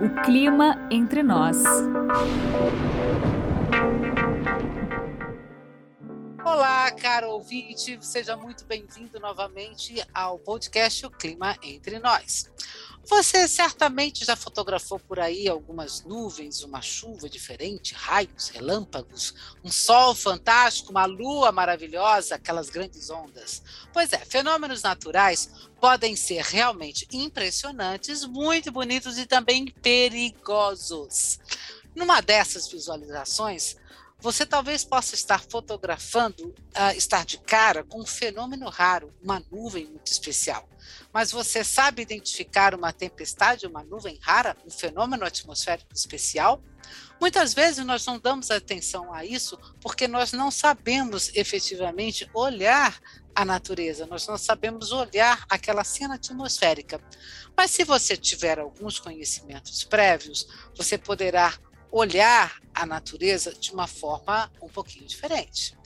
O clima entre nós. Olá, caro ouvinte, seja muito bem-vindo novamente ao podcast O Clima Entre Nós. Você certamente já fotografou por aí algumas nuvens, uma chuva diferente, raios, relâmpagos, um sol fantástico, uma lua maravilhosa, aquelas grandes ondas. Pois é, fenômenos naturais podem ser realmente impressionantes, muito bonitos e também perigosos. Numa dessas visualizações, você talvez possa estar fotografando, uh, estar de cara com um fenômeno raro, uma nuvem muito especial. Mas você sabe identificar uma tempestade, uma nuvem rara, um fenômeno atmosférico especial? Muitas vezes nós não damos atenção a isso porque nós não sabemos efetivamente olhar a natureza, nós não sabemos olhar aquela cena atmosférica. Mas se você tiver alguns conhecimentos prévios, você poderá olhar a natureza de uma forma um pouquinho diferente.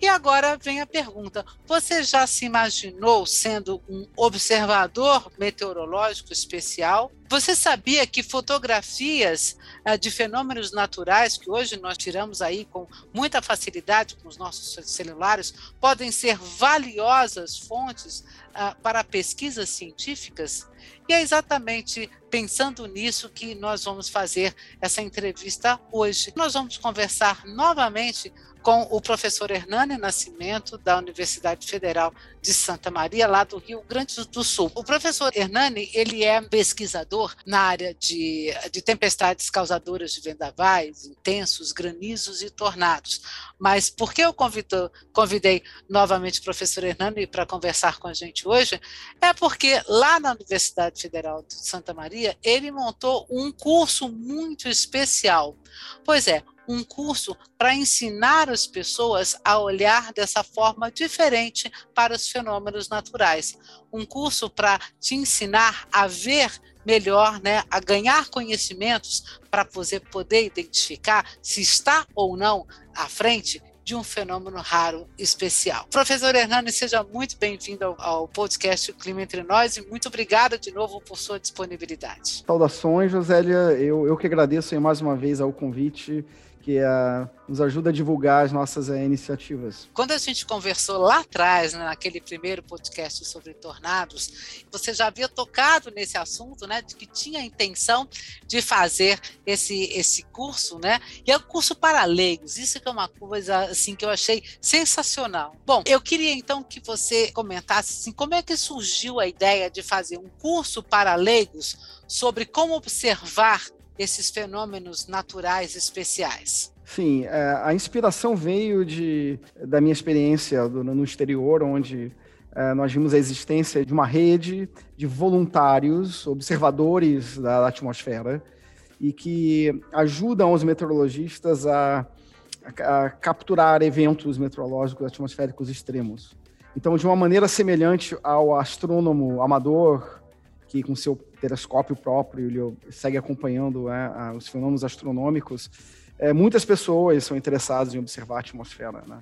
E agora vem a pergunta: você já se imaginou sendo um observador meteorológico especial? Você sabia que fotografias uh, de fenômenos naturais que hoje nós tiramos aí com muita facilidade com os nossos celulares podem ser valiosas fontes uh, para pesquisas científicas? E é exatamente pensando nisso que nós vamos fazer essa entrevista hoje. Nós vamos conversar novamente com o professor Hernani Nascimento, da Universidade Federal de Santa Maria, lá do Rio Grande do Sul. O professor Hernani, ele é pesquisador na área de, de tempestades causadoras de vendavais, intensos, granizos e tornados. Mas por que eu convido, convidei novamente o professor Hernani para conversar com a gente hoje? É porque lá na Universidade Federal de Santa Maria, ele montou um curso muito especial. Pois é, um curso para ensinar as pessoas a olhar dessa forma diferente para os fenômenos naturais. Um curso para te ensinar a ver melhor, né, a ganhar conhecimentos para você poder identificar se está ou não à frente de um fenômeno raro especial. Professor Hernani, seja muito bem-vindo ao, podcast Clima Entre Nós e muito obrigada de novo por sua disponibilidade. Saudações, Josélia. Eu, eu que agradeço mais uma vez ao convite que uh, nos ajuda a divulgar as nossas uh, iniciativas. Quando a gente conversou lá atrás, né, naquele primeiro podcast sobre tornados, você já havia tocado nesse assunto, né, de que tinha a intenção de fazer esse, esse curso, né, e é um curso para leigos, isso que é uma coisa assim que eu achei sensacional. Bom, eu queria então que você comentasse assim, como é que surgiu a ideia de fazer um curso para leigos sobre como observar esses fenômenos naturais especiais? Sim, é, a inspiração veio de, da minha experiência no exterior, onde é, nós vimos a existência de uma rede de voluntários, observadores da atmosfera, e que ajudam os meteorologistas a, a capturar eventos meteorológicos atmosféricos extremos. Então, de uma maneira semelhante ao astrônomo amador, que com seu telescópio próprio, ele segue acompanhando é, os fenômenos astronômicos. É, muitas pessoas são interessadas em observar a atmosfera, né?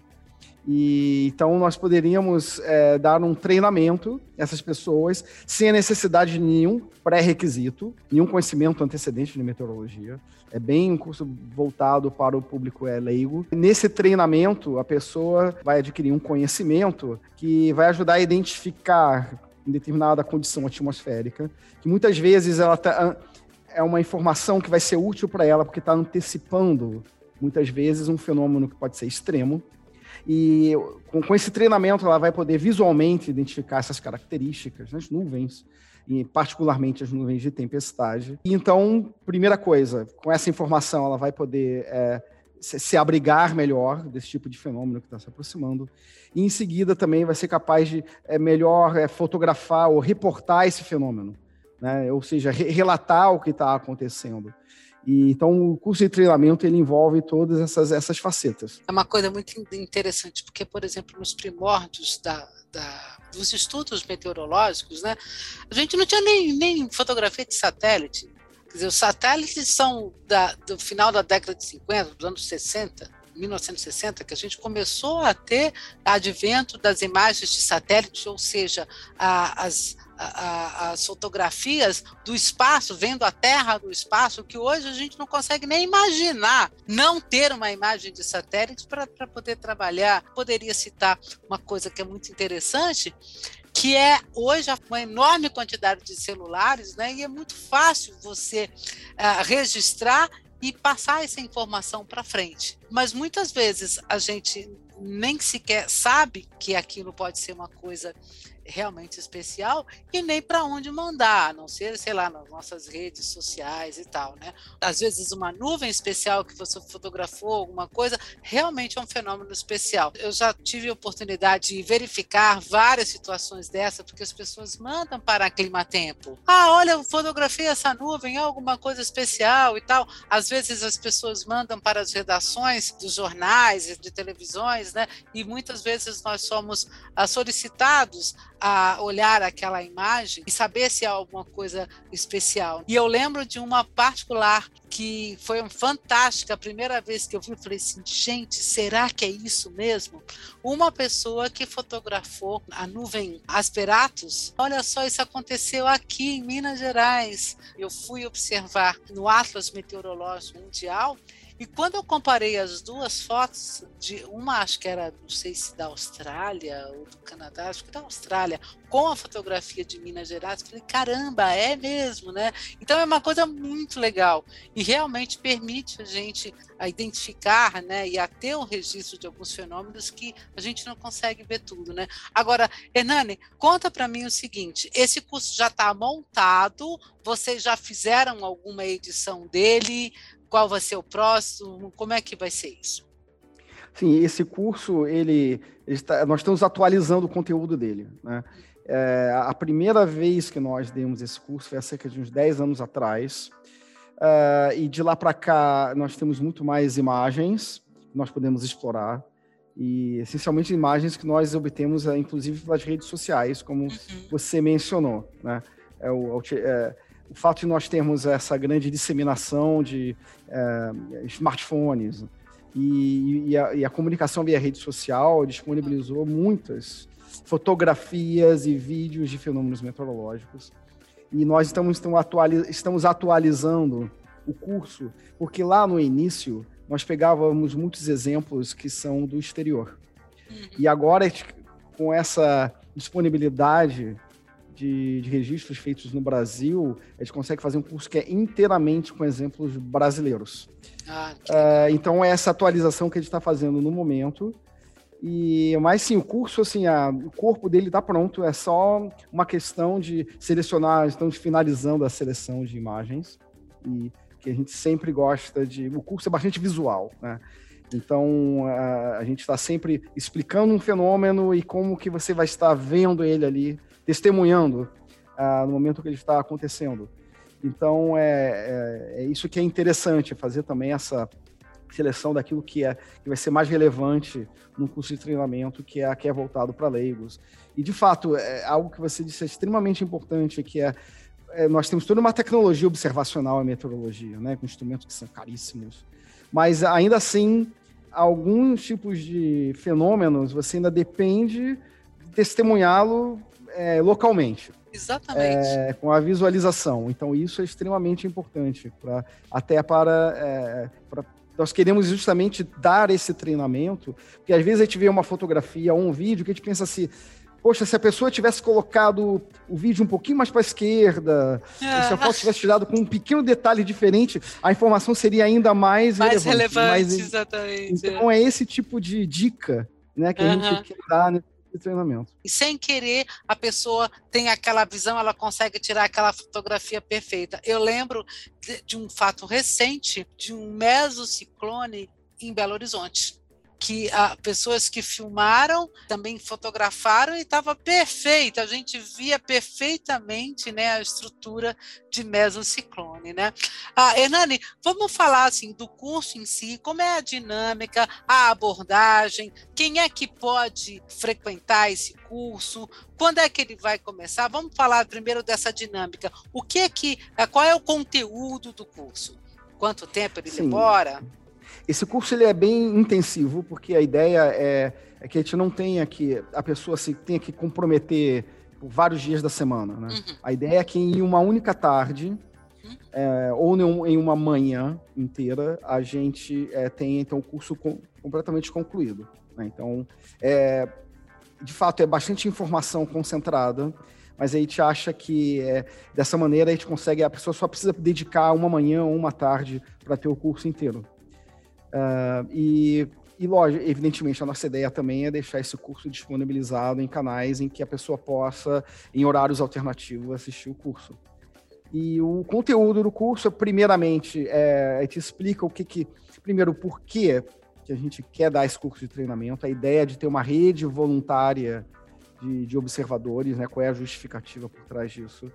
E então nós poderíamos é, dar um treinamento a essas pessoas sem a necessidade de nenhum pré-requisito, nenhum conhecimento antecedente de meteorologia. É bem um curso voltado para o público é, leigo. Nesse treinamento, a pessoa vai adquirir um conhecimento que vai ajudar a identificar em determinada condição atmosférica, que muitas vezes ela tá, é uma informação que vai ser útil para ela, porque está antecipando, muitas vezes, um fenômeno que pode ser extremo. E com, com esse treinamento, ela vai poder visualmente identificar essas características nas nuvens, e particularmente as nuvens de tempestade. E então, primeira coisa, com essa informação, ela vai poder é, se, abrigar melhor desse tipo de fenômeno que está se aproximando. E em seguida também vai ser capaz de é, melhor é, fotografar ou reportar esse fenômeno, né? ou seja, re relatar o que está acontecendo. E, então, o curso de treinamento ele envolve todas essas, essas facetas. É uma coisa muito interessante, porque, por exemplo, nos primórdios da, da, dos estudos meteorológicos, né, a gente não tinha nem, nem fotografia de satélite. Quer dizer, os satélites são da, do final da década de 50, dos anos 60, 1960, que a gente começou a ter advento das imagens de satélite, ou seja, a, as, a, as fotografias do espaço, vendo a Terra do espaço, que hoje a gente não consegue nem imaginar não ter uma imagem de satélite para poder trabalhar. Poderia citar uma coisa que é muito interessante, que é hoje uma enorme quantidade de celulares, né? E é muito fácil você uh, registrar e passar essa informação para frente. Mas muitas vezes a gente nem sequer sabe que aquilo pode ser uma coisa realmente especial e nem para onde mandar, a não ser, sei lá, nas nossas redes sociais e tal, né? Às vezes uma nuvem especial que você fotografou, alguma coisa, realmente é um fenômeno especial. Eu já tive a oportunidade de verificar várias situações dessa, porque as pessoas mandam para Climatempo. Ah, olha, eu fotografei essa nuvem, é alguma coisa especial e tal. Às vezes as pessoas mandam para as redações dos jornais e de televisões, né? E muitas vezes nós somos ah, solicitados a olhar aquela imagem e saber se há alguma coisa especial. E eu lembro de uma particular que foi fantástica. A primeira vez que eu vi, eu falei assim: gente, será que é isso mesmo? Uma pessoa que fotografou a nuvem Asperatus. Olha só, isso aconteceu aqui em Minas Gerais. Eu fui observar no Atlas Meteorológico Mundial e quando eu comparei as duas fotos, de uma acho que era, não sei se da Austrália ou do Canadá, acho que da Austrália, com a fotografia de Minas Gerais, falei, caramba, é mesmo, né? Então é uma coisa muito legal e realmente permite a gente a identificar, né, e a ter um registro de alguns fenômenos que a gente não consegue ver tudo, né? Agora, Hernani, conta para mim o seguinte, esse curso já está montado, vocês já fizeram alguma edição dele? Qual vai ser o próximo, como é que vai ser isso? Sim, esse curso, ele, ele está, nós estamos atualizando o conteúdo dele. Né? É, a primeira vez que nós demos esse curso foi há cerca de uns 10 anos atrás, uh, e de lá para cá nós temos muito mais imagens que nós podemos explorar, e essencialmente imagens que nós obtemos, é, inclusive, pelas redes sociais, como uhum. você mencionou. Né? É, o, é, o fato de nós termos essa grande disseminação de é, smartphones e, e, a, e, a, comunicação via rede social disponibilizou muitas fotografias e vídeos de fenômenos meteorológicos. E nós estamos, estamos atualizando o curso, porque lá no início nós pegávamos muitos exemplos que são do exterior. Uhum. E agora, com essa disponibilidade de, de, registros feitos no Brasil, a gente consegue fazer um curso que é inteiramente com exemplos brasileiros. Ah, uh, então, é essa atualização que a gente está fazendo no momento. E, mas sim, o curso, assim, a, o corpo dele está pronto, é só uma questão de selecionar, estamos finalizando a seleção de imagens, e que a gente sempre gosta de. O curso é bastante visual, né? Então, a, a gente está sempre explicando um fenômeno e como que você vai estar vendo ele ali testemunhando ah, no momento que ele está acontecendo. Então, é, é, é, isso que é interessante, fazer também essa seleção daquilo que, é, que vai ser mais relevante no curso de treinamento, que é, que é voltado para leigos. E, de fato, é algo que você disse é extremamente importante, que é, é nós temos toda uma tecnologia observacional em meteorologia, né, com instrumentos que são caríssimos, mas ainda assim, alguns tipos de fenômenos você ainda depende de testemunhá-lo é, localmente. Exatamente. É, com a visualização. Então, isso é extremamente importante, pra, até para, é, para. Nós queremos justamente dar esse treinamento, porque às vezes a gente vê uma fotografia ou um vídeo que a gente pensa assim. Poxa, se a pessoa tivesse colocado o vídeo um pouquinho mais para a esquerda, se a foto tivesse tirado com um pequeno detalhe diferente, a informação seria ainda mais, mais relevante. relevante mais... exatamente. Então é esse tipo de dica né, que a gente quer dar de treinamento. E sem querer, a pessoa tem aquela visão, ela consegue tirar aquela fotografia perfeita. Eu lembro de, de um fato recente de um mesociclone em Belo Horizonte que ah, pessoas que filmaram também fotografaram e estava perfeita. A gente via perfeitamente né, a estrutura de mesociclone. Né? Ah, Hernani, vamos falar assim, do curso em si, como é a dinâmica, a abordagem, quem é que pode frequentar esse curso, quando é que ele vai começar? Vamos falar primeiro dessa dinâmica. O que é que, ah, qual é o conteúdo do curso? Quanto tempo ele Sim. demora? Esse curso ele é bem intensivo, porque a ideia é, é que a gente não tenha que, a pessoa se tenha que comprometer por vários dias da semana. Né? Uhum. A ideia é que em uma única tarde uhum. é, ou em uma manhã inteira a gente é, tenha então o curso com, completamente concluído. Né? Então, é, de fato, é bastante informação concentrada, mas a gente acha que é, dessa maneira a gente consegue, a pessoa só precisa dedicar uma manhã ou uma tarde para ter o curso inteiro. Uh, e, e, lógico, evidentemente, a nossa ideia também é deixar esse curso disponibilizado em canais em que a pessoa possa, em horários alternativos, assistir o curso. E o conteúdo do curso, primeiramente, é, gente explica o que que. Primeiro, o porquê que a gente quer dar esse curso de treinamento, a ideia de ter uma rede voluntária de, de observadores, né? Qual é a justificativa por trás disso?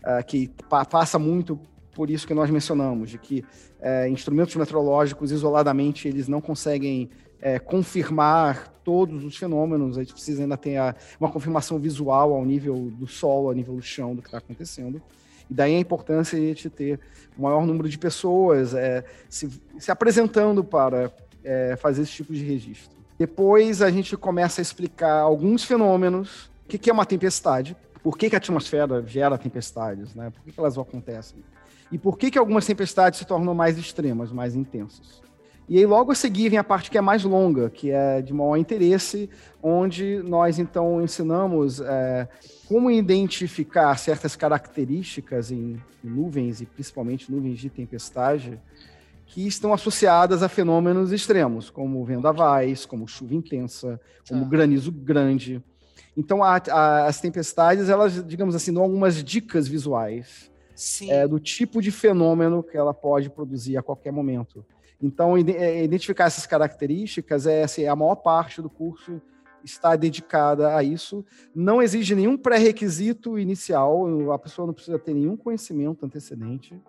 Uh, que pa passa muito por isso que nós mencionamos, de que é, instrumentos meteorológicos isoladamente eles não conseguem é, confirmar todos os fenômenos, a gente precisa ainda ter a, uma confirmação visual ao nível do solo, ao nível do chão do que está acontecendo. E daí a importância de a gente ter o maior número de pessoas é, se, se apresentando para é, fazer esse tipo de registro. Depois a gente começa a explicar alguns fenômenos, o que, é uma tempestade, por que, a atmosfera gera tempestades, né? por que elas acontecem, e por que, que algumas tempestades se tornam mais extremas, mais intensas. E aí, logo a seguir, vem a parte que é mais longa, que é de maior interesse, onde nós, então, ensinamos é, como identificar certas características em, nuvens, e principalmente nuvens de tempestade, que estão associadas a fenômenos extremos, como vendavais, como chuva intensa, como ah. granizo grande. Então, a, a, as tempestades, elas, digamos assim, dão algumas dicas visuais é, do tipo de fenômeno que ela pode produzir a qualquer momento. Então, é, identificar essas características é assim, a maior parte do curso está dedicada a isso. Não exige nenhum pré-requisito inicial, a pessoa não precisa ter nenhum conhecimento antecedente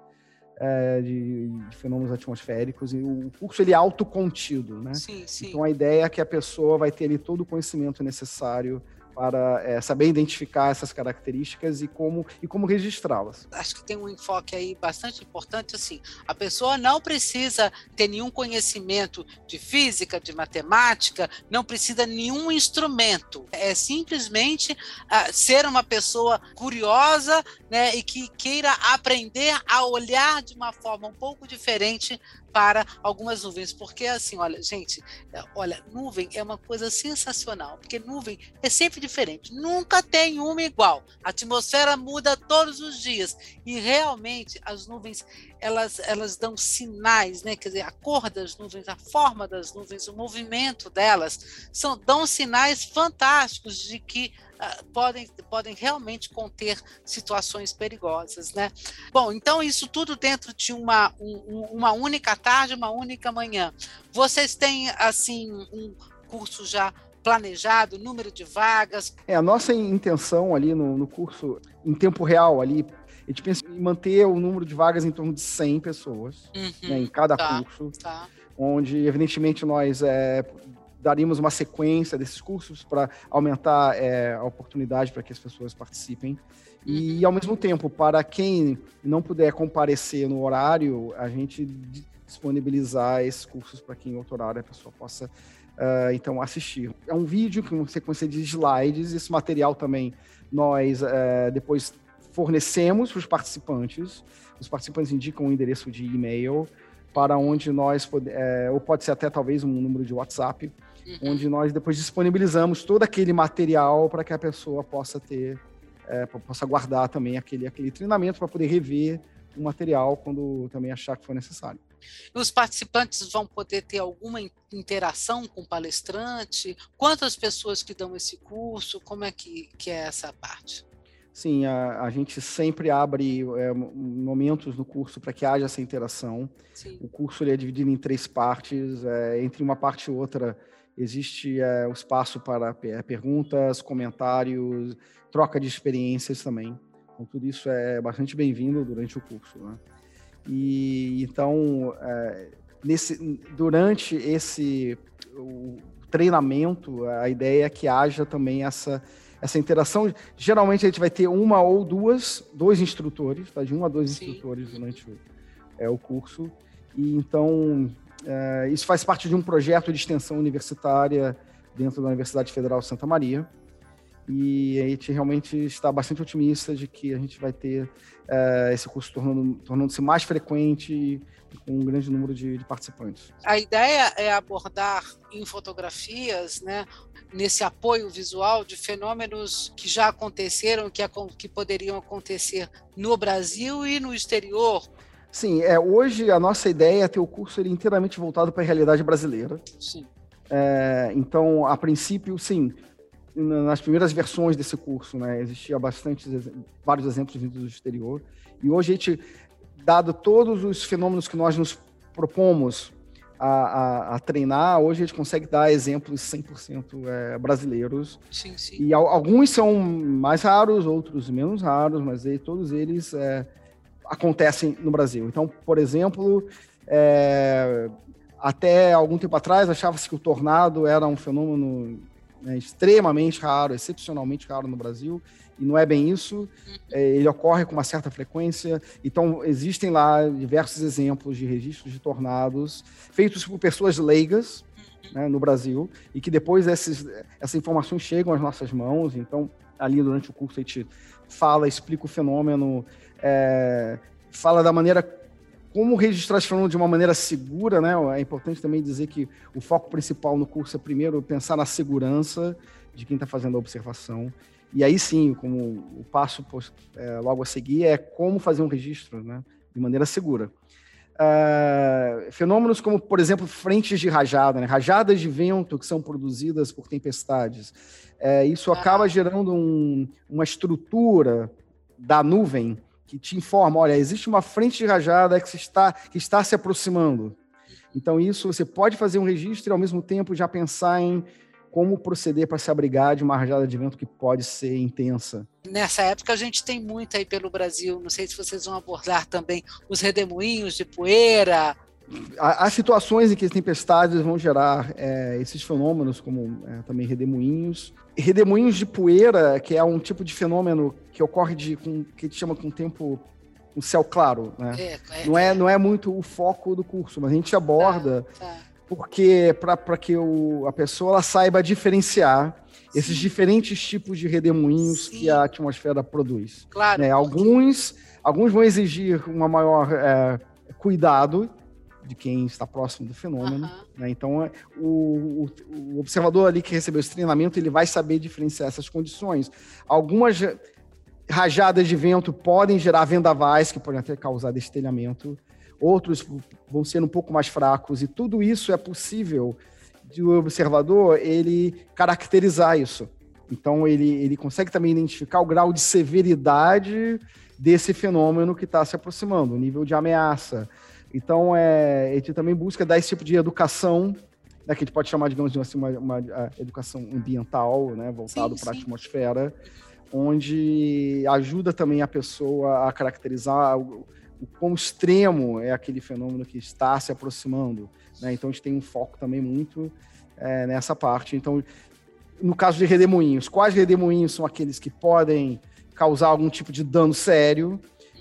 é, de, de, fenômenos atmosféricos. E o curso ele é autocontido, né? Sim, sim. Então a ideia é que a pessoa vai ter ali todo o conhecimento necessário para é, saber identificar essas características e como, e como registrá-las. Acho que tem um enfoque aí bastante importante, assim, a pessoa não precisa ter nenhum conhecimento de física, de matemática, não precisa nenhum instrumento, é simplesmente uh, ser uma pessoa curiosa, né, e que queira aprender a olhar de uma forma um pouco diferente para algumas nuvens, porque assim, olha, gente, é, olha, nuvem é uma coisa sensacional, porque nuvem é sempre diferente, nunca tem uma igual. A atmosfera muda todos os dias e realmente as nuvens elas elas dão sinais, né? Quer dizer, a cor das nuvens, a forma das nuvens, o movimento delas são dão sinais fantásticos de que podem, podem realmente conter situações perigosas, né? Bom, então isso tudo dentro de uma, um, uma única tarde, uma única manhã. Vocês têm, assim, um curso já planejado, número de vagas? É, a nossa intenção ali no, no curso, em tempo real ali, a gente pensa em manter o número de vagas em torno de 100 pessoas uhum, né, em cada tá, curso, tá. onde, evidentemente, nós é, daríamos uma sequência desses cursos para aumentar é, a oportunidade para que as pessoas participem. E, uhum. ao mesmo tempo, para quem não puder comparecer no horário, a gente disponibilizar esses cursos para que em outro horário a pessoa possa, uh, então, assistir. É um vídeo com sequência de slides, esse material também nós uh, depois fornecemos para os participantes. Os participantes indicam o endereço de e-mail para onde nós, é, ou pode ser até talvez um número de WhatsApp, uhum. onde nós depois disponibilizamos todo aquele material para que a pessoa possa ter, é, possa guardar também aquele, aquele treinamento para poder rever o material quando também achar que for necessário. Os participantes vão poder ter alguma interação com o palestrante? Quantas pessoas que dão esse curso? Como é que, que é essa parte? Sim, a, a gente sempre abre é, momentos no curso para que haja essa interação. Sim. O curso ele é dividido em três partes. É, entre uma parte e outra, existe é, o espaço para é, perguntas, comentários, troca de experiências também. Então, tudo isso é bastante bem-vindo durante o curso. Né? E então, é, nesse, durante esse o treinamento, a ideia é que haja também essa essa interação. Geralmente a gente vai ter uma ou duas, dois instrutores, tá? De um a dois Sim. instrutores durante o, é, o curso. E então é, isso faz parte de um projeto de extensão universitária dentro da Universidade Federal de Santa Maria. e a gente realmente está bastante otimista de que a gente vai ter uh, esse curso tornando, tornando-se mais frequente e com um grande número de, de, participantes. A ideia é abordar em fotografias, né, nesse apoio visual de fenômenos que já aconteceram, que, que poderiam acontecer no Brasil e no exterior. Sim, é, hoje a nossa ideia é ter o curso ele, inteiramente voltado para a realidade brasileira. Sim. É, então, a princípio, sim, nas primeiras versões desse curso, né, existia bastante, vários exemplos vindos do exterior. E hoje a gente, dado todos os fenômenos que nós nos propomos a, a, a, treinar, hoje a gente consegue dar exemplos 100% é, brasileiros. Sim, sim. E alguns são mais raros, outros menos raros, mas aí todos eles é, acontecem no Brasil. Então, por exemplo, é, até algum tempo atrás achava-se que o tornado era um fenômeno né, extremamente raro, excepcionalmente raro no Brasil, e não é bem isso. É, ele ocorre com uma certa frequência. Então, existem lá diversos exemplos de registros de tornados feitos por pessoas leigas né, no Brasil e que depois esses, essas informações chegam às nossas mãos. Então, ali durante o curso a gente fala, explica o fenômeno, é, fala da maneira como registrar esse fenômeno de uma maneira segura, né? É importante também dizer que o foco principal no curso é primeiro pensar na segurança de quem está fazendo a observação e aí sim, como o passo é, logo a seguir é como fazer um registro né, de maneira segura. Uh, fenômenos como, por exemplo, frentes de rajada, né, rajadas de vento que são produzidas por tempestades. É, isso acaba gerando um, uma estrutura da nuvem que te informa, olha, existe uma frente de rajada que está, que está se aproximando. Então, isso você pode fazer um registro e, ao mesmo tempo, já pensar em como proceder para se abrigar de uma rajada de vento que pode ser intensa. Nessa época a gente tem muito aí pelo Brasil, não sei se vocês vão abordar também os redemoinhos de poeira. Há situações em que as tempestades vão gerar é, esses fenômenos, como é, também redemoinhos. Redemoinhos de poeira, que é um tipo de fenômeno que ocorre de, com, que a gente chama com tempo um céu claro, né? É, é, não, é, não é muito o foco do curso, mas a gente aborda tá, tá porque para que o, a pessoa ela saiba diferenciar Sim. esses diferentes tipos de redemoinhos Sim. que a atmosfera produz. Claro. Né? Alguns, alguns vão exigir uma maior é, cuidado de quem está próximo do fenômeno. Uhum. Né? Então, é, o, o, observador ali que recebeu esse treinamento, ele vai saber diferenciar essas condições. Algumas rajadas de vento podem gerar vendavais, que podem até causar destelhamento outros vão ser um pouco mais fracos, e tudo isso é possível de o observador ele caracterizar isso. Então ele, ele consegue também identificar o grau de severidade desse fenômeno que está se aproximando, o nível de ameaça. Então é, a gente também busca dar esse tipo de educação, né, que a gente pode chamar, digamos assim, uma, uma educação ambiental, né, voltado para a atmosfera, onde ajuda também a pessoa a caracterizar o quão extremo é aquele fenômeno que está se aproximando. Né? Então a gente tem um foco também muito é, nessa parte. Então, no caso de redemoinhos, quais redemoinhos são aqueles que podem causar algum tipo de dano sério?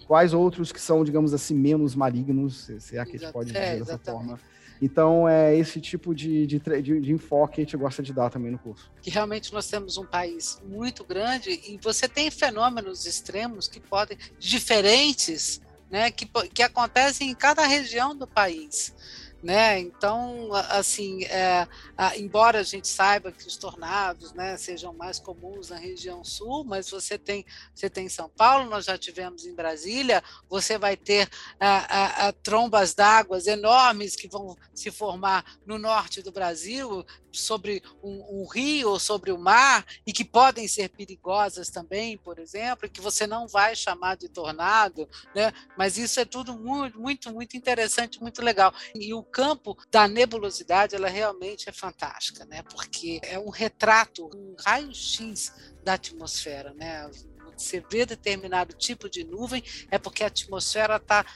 Quais outros que são, digamos assim, menos malignos, se é que a gente pode dizer é, dessa forma? Então, é esse tipo de, de, de, de, enfoque que a gente gosta de dar também no curso. Que realmente nós temos um país muito grande e você tem fenômenos extremos que podem, diferentes, né, que, que acontecem em cada região do país. Né? Então, assim, é, a, embora a gente saiba que os tornados, né, sejam mais comuns na região sul, mas você tem, você tem em São Paulo, nós já tivemos em Brasília, você vai ter a, a, trombas d'água enormes que vão se formar no norte do Brasil, sobre um, um, rio sobre o mar e que podem ser perigosas também, por exemplo, que você não vai chamar de tornado, né? Mas isso é tudo muito, muito, muito interessante, muito legal. E o campo da nebulosidade, ela realmente é fantástica, né? Porque é um retrato, um raio-x da atmosfera, né? Você vê determinado tipo de nuvem é porque a atmosfera está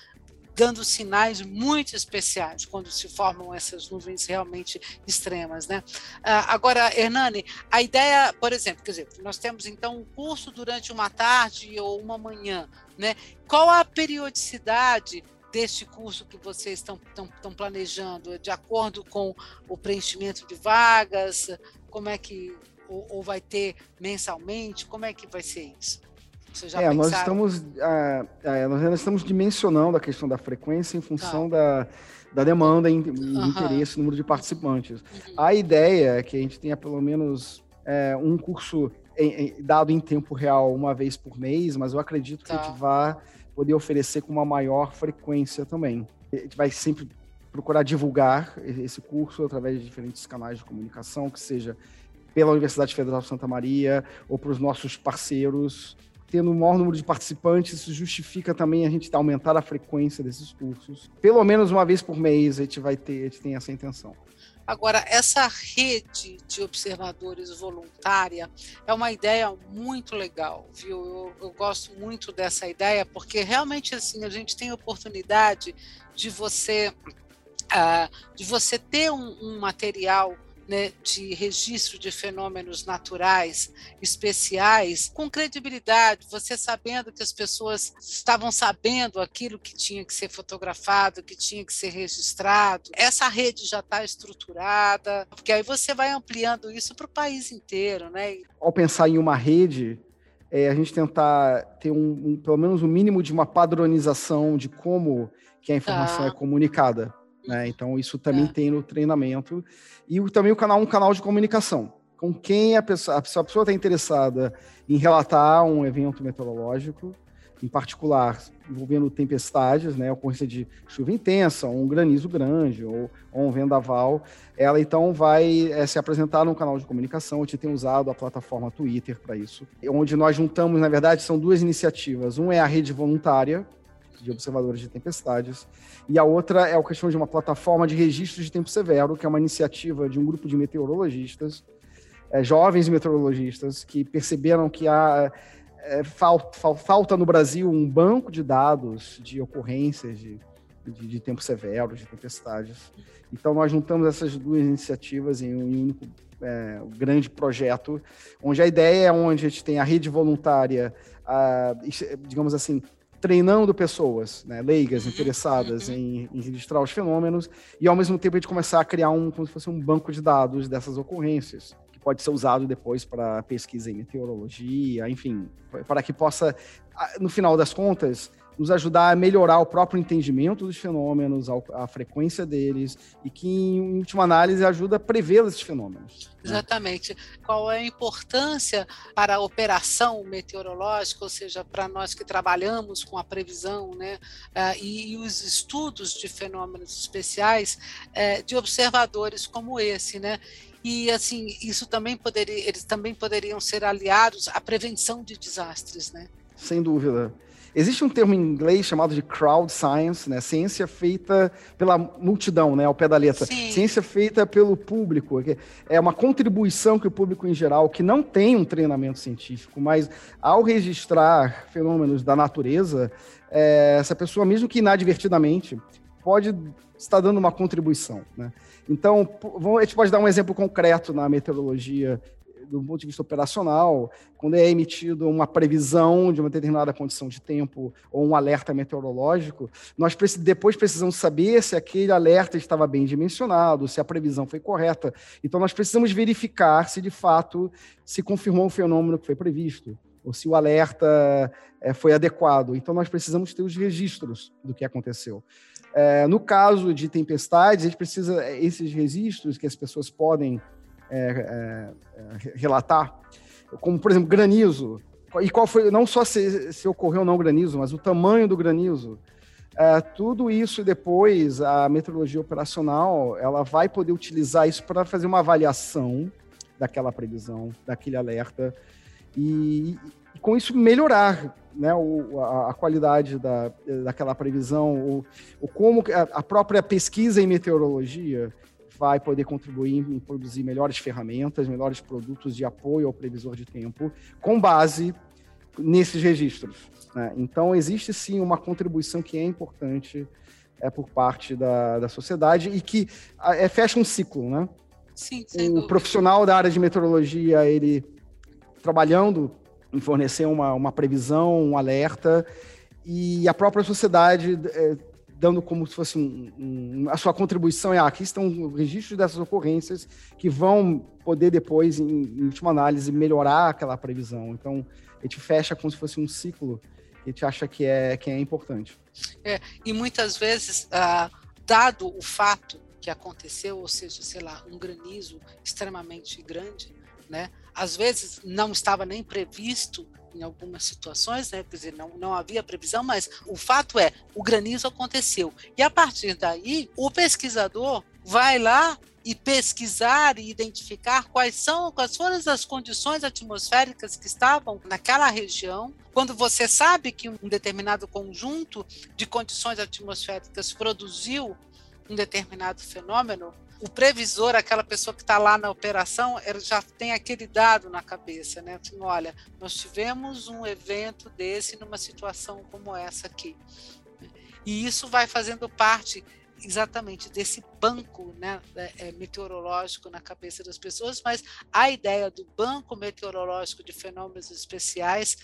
dando sinais muito especiais quando se formam essas nuvens realmente extremas, né? Ah, agora, Hernani, a ideia, por exemplo, quer dizer, nós temos então um curso durante uma tarde ou uma manhã, né? Qual a periodicidade deste curso que vocês estão, planejando, de acordo com o preenchimento de vagas? Como é que Ou, ou, vai ter mensalmente? Como é que vai ser isso? É, nós estamos, ah, é, nós ainda estamos dimensionando a questão da frequência em função tá. da, da demanda e uhum. interesse, número de participantes. Uhum. A ideia é que a gente tenha pelo menos é, um curso em, em, dado em tempo real uma vez por mês, mas eu acredito tá. que a gente vai poder oferecer com uma maior frequência também. A gente vai sempre procurar divulgar esse curso através de diferentes canais de comunicação, que seja pela Universidade Federal de Santa Maria ou para os nossos parceiros. Tendo o maior número de participantes, isso justifica também a gente aumentar a frequência desses cursos. Pelo menos uma vez por mês a gente vai ter, a gente tem essa intenção. Agora, essa rede de observadores voluntária é uma ideia muito legal, viu? Eu, eu, gosto muito dessa ideia, porque realmente assim a gente tem oportunidade de você uh, de você ter um, um material né, de registro de fenômenos naturais especiais com credibilidade, você sabendo que as pessoas estavam sabendo aquilo que tinha que ser fotografado, que tinha que ser registrado. Essa rede já está estruturada, porque aí você vai ampliando isso para o país inteiro, né? Ao pensar em uma rede, é, a gente tentar ter um, um, pelo menos o um mínimo de uma padronização de como que a informação tá. é comunicada. Né? Então, isso também é. tem no treinamento. E também o canal um canal de comunicação. Com quem a pessoa a pessoa está interessada em relatar um evento meteorológico, em particular envolvendo tempestades, né, ocorrência de chuva intensa, um granizo grande ou, ou um vendaval, ela então vai é, se apresentar no canal de comunicação. A gente tem usado a plataforma Twitter para isso, onde nós juntamos, na verdade, são duas iniciativas. Um é a rede voluntária, de observadores de tempestades, e a outra é a questão de uma plataforma de registro de tempo severo, que é uma iniciativa de um grupo de meteorologistas, é, jovens meteorologistas, que perceberam que há é, falta, falta no Brasil um banco de dados de ocorrências de, de, de tempo severo, de tempestades. Então, nós juntamos essas duas iniciativas em um único é, grande projeto, onde a ideia é onde a gente tem a rede voluntária, a, digamos assim, treinando pessoas, né, leigas, uhum, interessadas uhum. em, em, registrar os fenômenos, e ao mesmo tempo a gente começar a criar um, como se fosse um banco de dados dessas ocorrências, que pode ser usado depois para pesquisa em meteorologia, enfim, para que possa, no final das contas, nos ajudar a melhorar o próprio entendimento dos fenômenos, a, frequência deles, e que, em última análise, ajuda a prever esses fenômenos. Né? Exatamente. Qual é a importância para a operação meteorológica, ou seja, para nós que trabalhamos com a previsão né, uh, e, os estudos de fenômenos especiais uh, de observadores como esse, né? E assim, isso também poderia, eles também poderiam ser aliados à prevenção de desastres, né? Sem dúvida. Existe um termo em inglês chamado de crowd science, né? Ciência feita pela multidão, né? Ao pé da letra. Sim. Ciência feita pelo público. É uma contribuição que o público em geral, que não tem um treinamento científico, mas ao registrar fenômenos da natureza, é, essa pessoa, mesmo que inadvertidamente, pode estar dando uma contribuição, né? Então, a gente pode dar um exemplo concreto na meteorologia do ponto de vista operacional, quando é emitido uma previsão de uma determinada condição de tempo ou um alerta meteorológico, nós depois precisamos saber se aquele alerta estava bem dimensionado, se a previsão foi correta. Então, nós precisamos verificar se de fato se confirmou o fenômeno que foi previsto ou se o alerta é, foi adequado. Então, nós precisamos ter os registros do que aconteceu. É, no caso de tempestades, a gente precisa esses registros que as pessoas podem é, é, relatar, como, por exemplo, granizo. E qual foi, não só se, se ocorreu ou não granizo, mas o tamanho do granizo. É, tudo isso depois, a meteorologia operacional, ela vai poder utilizar isso para fazer uma avaliação daquela previsão, daquele alerta, e, e com isso melhorar né, o, a, a, qualidade da, daquela previsão, ou como a própria pesquisa em meteorologia vai poder contribuir em produzir melhores ferramentas, melhores produtos de apoio ao previsor de tempo, com base nesses registros. Né? Então, existe sim uma contribuição que é importante é, por parte da, da sociedade e que é, fecha um ciclo. Né? Sim, o profissional da área de meteorologia, ele trabalhando em fornecer uma, uma previsão, um alerta, e a própria sociedade é, dando como se fosse um, um, a sua contribuição é ah, aqui estão os registros dessas ocorrências que vão poder depois, em, em, última análise, melhorar aquela previsão. Então, a gente fecha como se fosse um ciclo que a gente acha que é, que é importante. É, e muitas vezes, ah, dado o fato que aconteceu, ou seja, sei lá, um granizo extremamente grande, né? Às vezes não estava nem previsto em algumas situações, né? quer dizer, não, não havia previsão, mas o fato é, o granizo aconteceu. E a partir daí, o pesquisador vai lá e pesquisar e identificar quais são quais foram as condições atmosféricas que estavam naquela região. Quando você sabe que um determinado conjunto de condições atmosféricas produziu um determinado fenômeno, o previsor, aquela pessoa que está lá na operação, ele já tem aquele dado na cabeça, né? Assim, olha, nós tivemos um evento desse numa situação como essa aqui. E isso vai fazendo parte exatamente desse banco né, é, é, meteorológico na cabeça das pessoas, mas a ideia do banco meteorológico de fenômenos especiais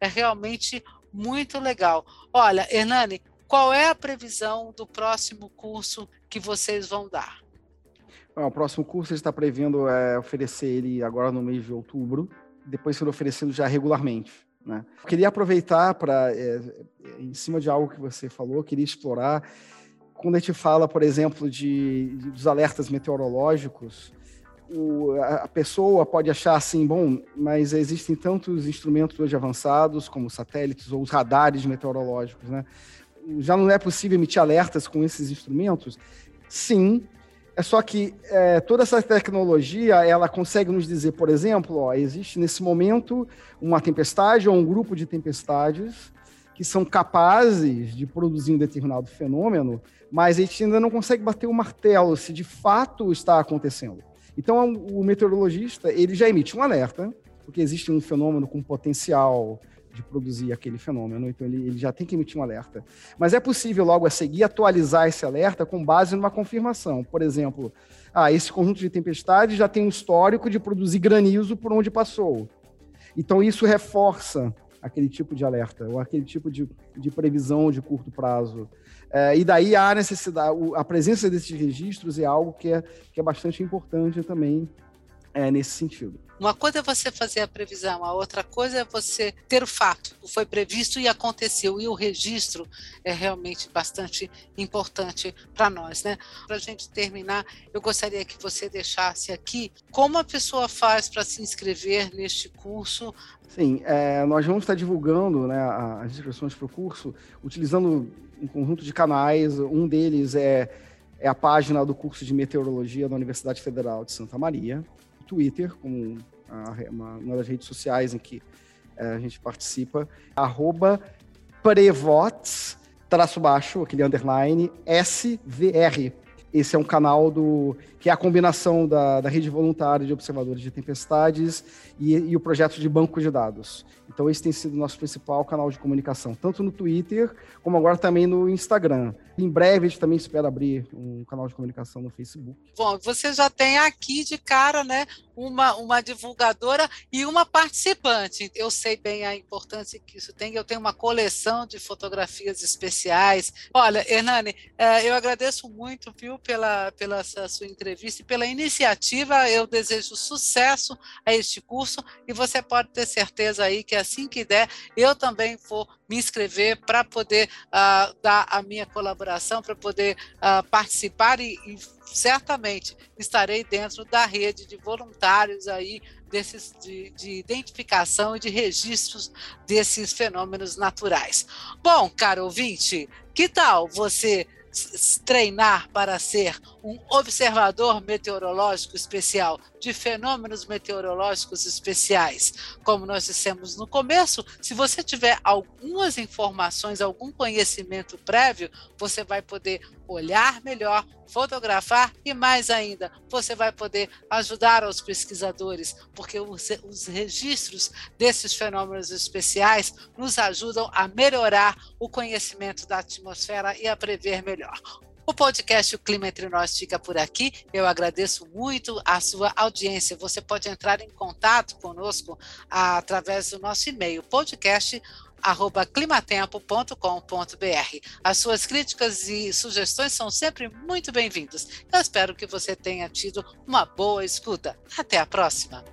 é realmente muito legal. Olha, Hernani, qual é a previsão do próximo curso que vocês vão dar? O próximo curso está prevendo é, oferecer ele agora no mês de outubro, depois sendo oferecido já regularmente. Né? queria aproveitar para, é, em cima de algo que você falou, queria explorar. Quando a gente fala, por exemplo, de, dos alertas meteorológicos, o, a pessoa pode achar assim, bom, mas existem tantos instrumentos hoje avançados, como satélites ou os radares meteorológicos, né? Já não é possível emitir alertas com esses instrumentos? Sim, é só que é, toda essa tecnologia, ela consegue nos dizer, por exemplo, ó, existe nesse momento uma tempestade ou um grupo de tempestades que são capazes de produzir um determinado fenômeno, mas a gente ainda não consegue bater o martelo se de fato está acontecendo. Então, o meteorologista, ele já emite um alerta, porque existe um fenômeno com potencial de produzir aquele fenômeno, então ele, ele, já tem que emitir um alerta. Mas é possível logo a seguir atualizar esse alerta com base numa confirmação. Por exemplo, ah, esse conjunto de tempestades já tem um histórico de produzir granizo por onde passou. Então isso reforça aquele tipo de alerta, ou aquele tipo de, de previsão de curto prazo. É, e daí a necessidade, a presença desses registros é algo que é, que é bastante importante também é, nesse sentido. Uma coisa é você fazer a previsão, a outra coisa é você ter o fato, foi previsto e aconteceu, e o registro é realmente bastante importante para nós. Né? Para a gente terminar, eu gostaria que você deixasse aqui como a pessoa faz para se inscrever neste curso. Sim, é, nós vamos estar divulgando né, as inscrições para o curso utilizando um conjunto de canais, um deles é, é a página do curso de meteorologia da Universidade Federal de Santa Maria, Twitter, como uma, uma das redes sociais em que é, a gente participa, arroba prevots, traço baixo, aquele underline, SVR. Esse é um canal do que é a combinação da, da rede voluntária de observadores de tempestades e, e o projeto de banco de dados. Então, esse tem sido o nosso principal canal de comunicação, tanto no Twitter, como agora também no Instagram. Em breve, a gente também espera abrir um canal de comunicação no Facebook. Bom, você já tem aqui de cara, né, uma, uma divulgadora e uma participante. Eu sei bem a importância que isso tem. Eu tenho uma coleção de fotografias especiais. Olha, Hernani, é, eu agradeço muito, viu, pela, pela sua entrevista e pela iniciativa. Eu desejo sucesso a este curso e você pode ter certeza aí que assim que der, eu também vou me inscrever para poder uh, dar a minha colaboração, para poder uh, participar e, e certamente estarei dentro da rede de voluntários aí desses de, de, identificação e de registros desses fenômenos naturais. Bom, caro ouvinte, que tal você treinar para ser um observador meteorológico especial de fenômenos meteorológicos especiais. Como nós dissemos no começo, se você tiver algumas informações, algum conhecimento prévio, você vai poder olhar melhor, fotografar e mais ainda, você vai poder ajudar os pesquisadores, porque os, os registros desses fenômenos especiais nos ajudam a melhorar o conhecimento da atmosfera e a prever melhor. O podcast O Clima Entre Nós fica por aqui. Eu agradeço muito a sua audiência. Você pode entrar em contato conosco através do nosso e-mail, podcast arroba climatempo.com.br. As suas críticas e sugestões são sempre muito bem-vindas. Eu espero que você tenha tido uma boa escuta. Até a próxima!